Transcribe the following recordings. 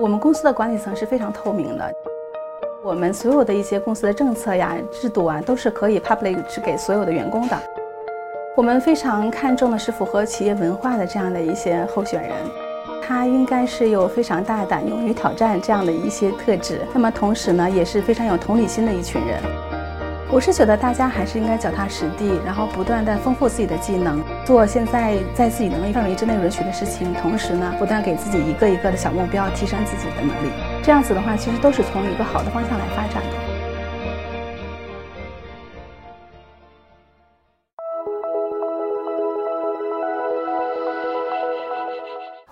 我们公司的管理层是非常透明的，我们所有的一些公司的政策呀、制度啊，都是可以 public 给所有的员工的。我们非常看重的是符合企业文化的这样的一些候选人，他应该是有非常大胆、勇于挑战这样的一些特质。那么同时呢，也是非常有同理心的一群人。我是觉得大家还是应该脚踏实地，然后不断的丰富自己的技能，做现在在自己能力范围之内允许的事情，同时呢，不断给自己一个一个的小目标，提升自己的能力。这样子的话，其实都是从一个好的方向来发展的。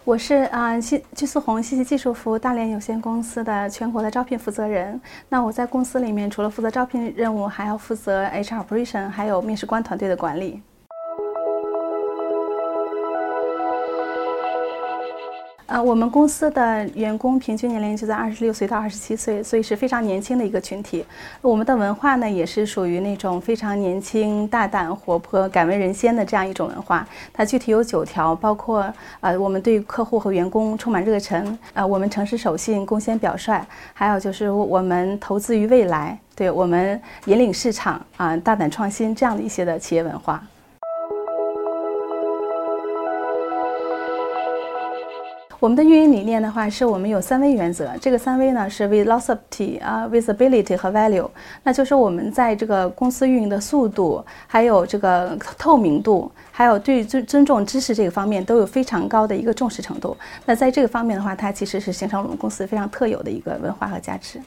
我是啊，西居思宏信息技术服务大连有限公司的全国的招聘负责人。那我在公司里面，除了负责招聘任务，还要负责 HR operation，还有面试官团队的管理。呃，我们公司的员工平均年龄就在二十六岁到二十七岁，所以是非常年轻的一个群体。我们的文化呢，也是属于那种非常年轻、大胆、活泼、敢为人先的这样一种文化。它具体有九条，包括呃，我们对客户和员工充满热忱，呃，我们诚实守信、贡献表率，还有就是我们投资于未来，对我们引领市场啊，大胆创新这样的一些的企业文化。我们的运营理念的话，是我们有三 V 原则。这个三 V 呢是 velocity 啊，visibility 和 value。那就是我们在这个公司运营的速度，还有这个透明度，还有对尊尊重知识这个方面，都有非常高的一个重视程度。那在这个方面的话，它其实是形成我们公司非常特有的一个文化和价值。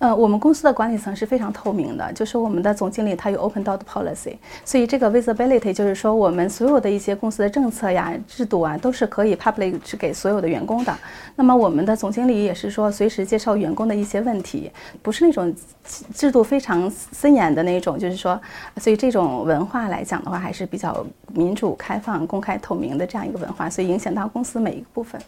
呃，我们公司的管理层是非常透明的，就是我们的总经理他有 open door policy，所以这个 visibility 就是说我们所有的一些公司的政策呀、制度啊，都是可以 publish 给所有的员工的。那么我们的总经理也是说随时接受员工的一些问题，不是那种制度非常森严的那种，就是说，所以这种文化来讲的话，还是比较民主、开放、公开、透明的这样一个文化，所以影响到公司每一个部分。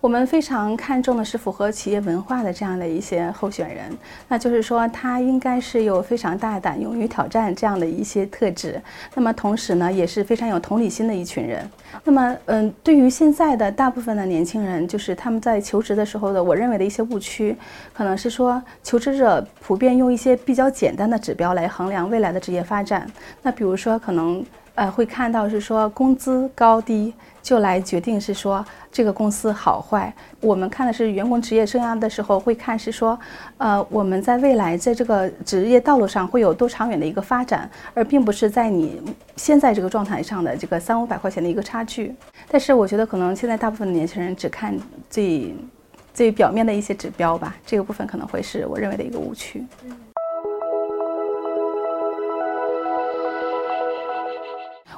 我们非常看重的是符合企业文化的这样的一些候选人，那就是说他应该是有非常大胆、勇于挑战这样的一些特质。那么同时呢，也是非常有同理心的一群人。那么，嗯，对于现在的大部分的年轻人，就是他们在求职的时候的，我认为的一些误区，可能是说求职者普遍用一些比较简单的指标来衡量未来的职业发展。那比如说，可能呃会看到是说工资高低。就来决定是说这个公司好坏。我们看的是员工职业生涯的时候，会看是说，呃，我们在未来在这个职业道路上会有多长远的一个发展，而并不是在你现在这个状态上的这个三五百块钱的一个差距。但是我觉得可能现在大部分的年轻人只看最最表面的一些指标吧，这个部分可能会是我认为的一个误区。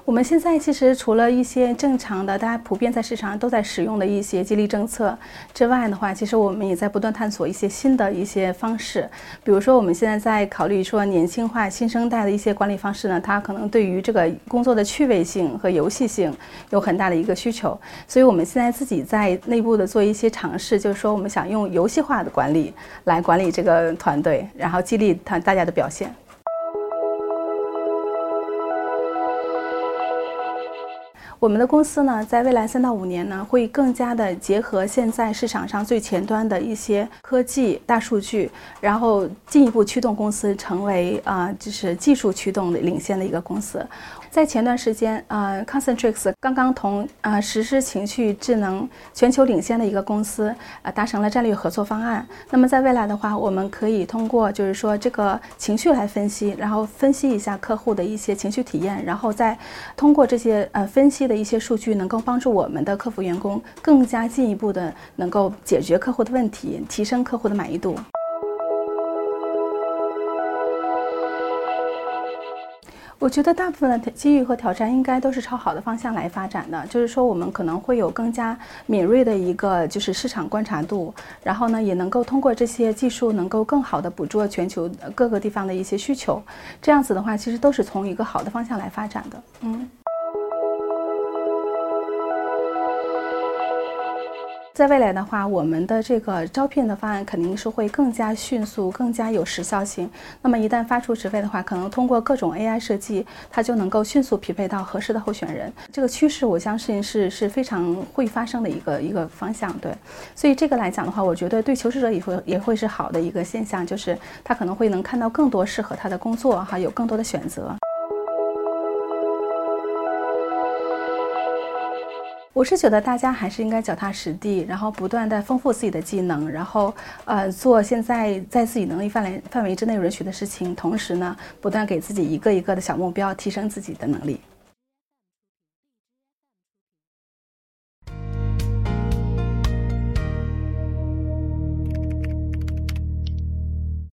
我们现在其实除了一些正常的，大家普遍在市场上都在使用的一些激励政策之外的话，其实我们也在不断探索一些新的一些方式。比如说，我们现在在考虑说年轻化、新生代的一些管理方式呢，它可能对于这个工作的趣味性和游戏性有很大的一个需求。所以，我们现在自己在内部的做一些尝试，就是说我们想用游戏化的管理来管理这个团队，然后激励他大家的表现。我们的公司呢，在未来三到五年呢，会更加的结合现在市场上最前端的一些科技、大数据，然后进一步驱动公司成为啊，就是技术驱动的领先的一个公司。在前段时间，呃，Concentrix 刚刚同呃实施情绪智能全球领先的一个公司，呃，达成了战略合作方案。那么在未来的话，我们可以通过就是说这个情绪来分析，然后分析一下客户的一些情绪体验，然后再通过这些呃分析的一些数据，能够帮助我们的客服员工更加进一步的能够解决客户的问题，提升客户的满意度。我觉得大部分的机遇和挑战应该都是朝好的方向来发展的，就是说我们可能会有更加敏锐的一个就是市场观察度，然后呢也能够通过这些技术能够更好的捕捉全球各个地方的一些需求，这样子的话其实都是从一个好的方向来发展的，嗯。在未来的话，我们的这个招聘的方案肯定是会更加迅速、更加有时效性。那么一旦发出职位的话，可能通过各种 AI 设计，它就能够迅速匹配到合适的候选人。这个趋势，我相信是是非常会发生的一个一个方向。对，所以这个来讲的话，我觉得对求职者也会也会是好的一个现象，就是他可能会能看到更多适合他的工作，哈，有更多的选择。我是觉得大家还是应该脚踏实地，然后不断的丰富自己的技能，然后呃做现在在自己能力范围范围之内允许的事情，同时呢不断给自己一个一个的小目标，提升自己的能力。